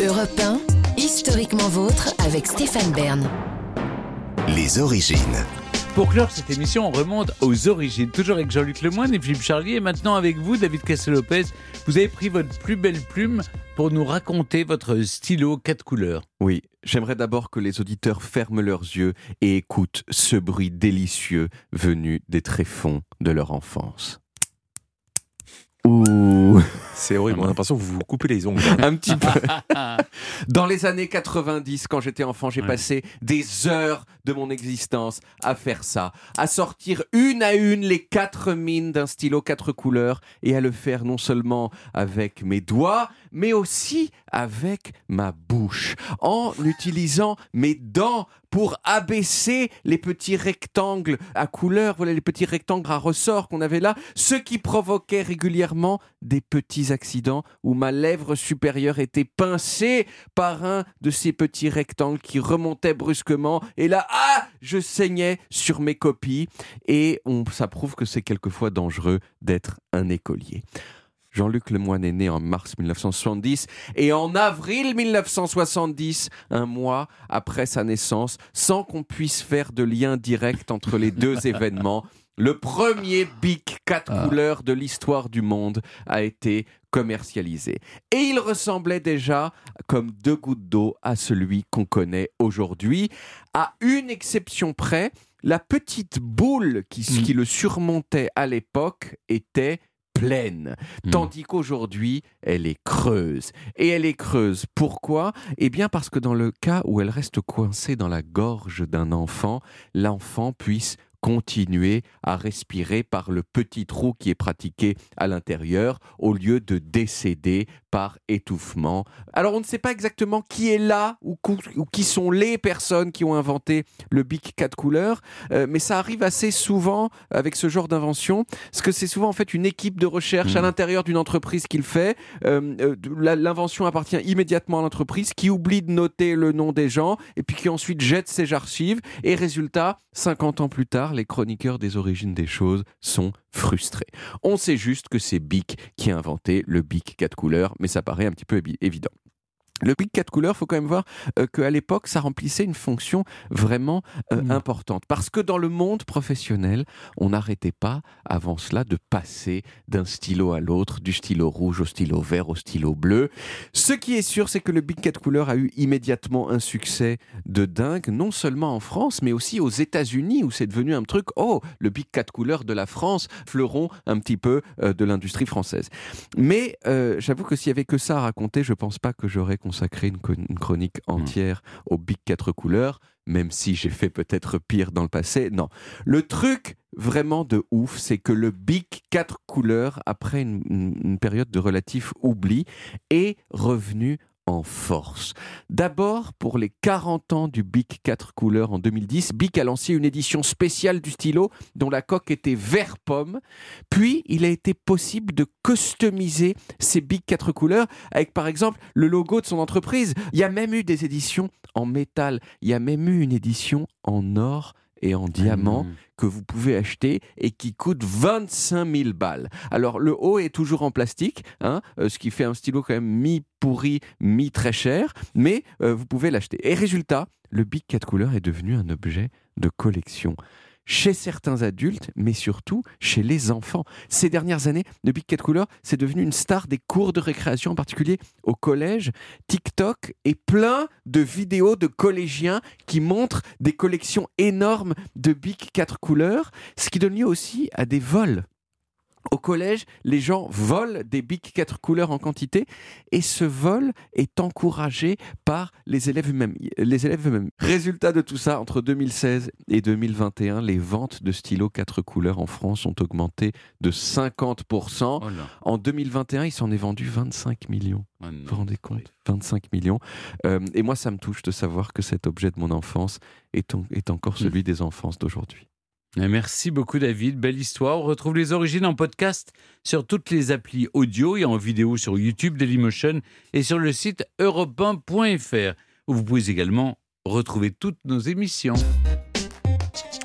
Europe 1, historiquement vôtre avec Stéphane Bern. Les origines. Pour clore cette émission, on remonte aux origines, toujours avec Jean-Luc Lemoyne et Philippe Charlier. Et maintenant avec vous, David Cassel-Lopez, vous avez pris votre plus belle plume pour nous raconter votre stylo quatre couleurs. Oui, j'aimerais d'abord que les auditeurs ferment leurs yeux et écoutent ce bruit délicieux venu des tréfonds de leur enfance. Ouh C'est horrible, on a l'impression que vous vous coupez les ongles. Un petit peu. Dans les années 90, quand j'étais enfant, j'ai Ouais. passé des heures de mon existence à faire ça, à sortir une à une les quatre mines d'un stylo quatre couleurs et à le faire non seulement avec mes doigts, mais aussi avec ma bouche, en utilisant mes dents pour abaisser les petits rectangles à couleur, voilà les petits rectangles à ressort qu'on avait là, ce qui provoquait régulièrement des petits accidents où ma lèvre supérieure était pincée par un de ces petits rectangles qui remontait brusquement. Et là, ah, je saignais sur mes copies. Et on, ça prouve que c'est quelquefois dangereux d'être un écolier. Jean-Luc Lemoyne est né en mars 1970 et en avril 1970, un mois après sa naissance, sans qu'on puisse faire de lien direct entre les deux événements, le premier Bic 4 Ah. couleurs de l'histoire du monde a été commercialisé. Et il ressemblait déjà comme deux gouttes d'eau à celui qu'on connaît aujourd'hui, à une exception près, la petite boule qui, Mm. qui le surmontait à l'époque était pleine, Mm. tandis qu'aujourd'hui, elle est creuse. Et elle est creuse. Pourquoi? Eh bien parce que dans le cas où elle reste coincée dans la gorge d'un enfant, l'enfant puisse continuer à respirer par le petit trou qui est pratiqué à l'intérieur au lieu de décéder par étouffement. Alors on ne sait pas exactement qui est là ou, qui sont les personnes qui ont inventé le bic 4 couleurs, euh, mais ça arrive assez souvent avec ce genre d'invention, parce que c'est souvent en fait une équipe de recherche à Mhm. l'intérieur d'une entreprise qui le fait. Euh, euh, L'invention appartient immédiatement à l'entreprise qui oublie de noter le nom des gens et puis qui ensuite jette ses archives. Et résultat, 50 ans plus tard, les chroniqueurs des origines des choses sont frustrés. On sait juste que c'est Bic qui a inventé le Bic 4 couleurs, mais ça paraît un petit peu évi- évident. Le Bic 4 couleurs, faut quand même voir euh, qu'à l'époque, ça remplissait une fonction vraiment euh, Mm. importante. Parce que dans le monde professionnel, on n'arrêtait pas, avant cela, de passer d'un stylo à l'autre, du stylo rouge au stylo vert au stylo bleu. Ce qui est sûr, c'est que le Bic 4 couleurs a eu immédiatement un succès de dingue, non seulement en France, mais aussi aux États-Unis, où c'est devenu un truc, oh, le Bic 4 couleurs de la France, fleuron un petit peu euh, de l'industrie française. Mais euh, j'avoue que s'il y avait que ça à raconter, je pense pas que j'aurais consacré une, chronique entière au Bic 4 couleurs, même si j'ai fait peut-être pire dans le passé. Non. Le truc vraiment de ouf, c'est que le Bic 4 couleurs, après une- une période de relatif oubli, est revenu en force. D'abord, pour les 40 ans du Bic 4 couleurs en 2010, Bic a lancé une édition spéciale du stylo dont la coque était vert pomme. Puis, il a été possible de customiser ces Bic 4 couleurs avec, par exemple, le logo de son entreprise. Il y a même eu des éditions en métal. Il y a même eu une édition en or et en diamant Mmh. que vous pouvez acheter et qui coûte 25 000 balles. Alors le haut est toujours en plastique, hein, euh, ce qui fait un stylo quand même mi-pourri, mi-très cher, mais euh, vous pouvez l'acheter. Et résultat, le Bic 4 couleurs est devenu un objet de collection chez certains adultes, mais surtout chez les enfants. Ces dernières années, le Bic 4 couleurs, c'est devenu une star des cours de récréation, en particulier au collège, TikTok et plein de vidéos de collégiens qui montrent des collections énormes de Bic 4 couleurs, ce qui donne lieu aussi à des vols. Au collège, les gens volent des bics 4 couleurs en quantité et ce vol est encouragé par les élèves eux-mêmes. Les élèves eux-mêmes. Résultat de tout ça, entre 2016 et 2021, les ventes de stylos 4 couleurs en France ont augmenté de 50%. Oh là. En 2021, il s'en est vendu 25 millions. Oh non. Vous vous rendez compte? 25 millions. Euh, et moi, ça me touche de savoir que cet objet de mon enfance est, en- est encore celui des enfances d'aujourd'hui. Et Merci beaucoup David, belle histoire. On retrouve les origines en podcast sur toutes les applis audio et en vidéo sur YouTube, Dailymotion et sur le site europe1.fr où vous pouvez également retrouver toutes nos émissions.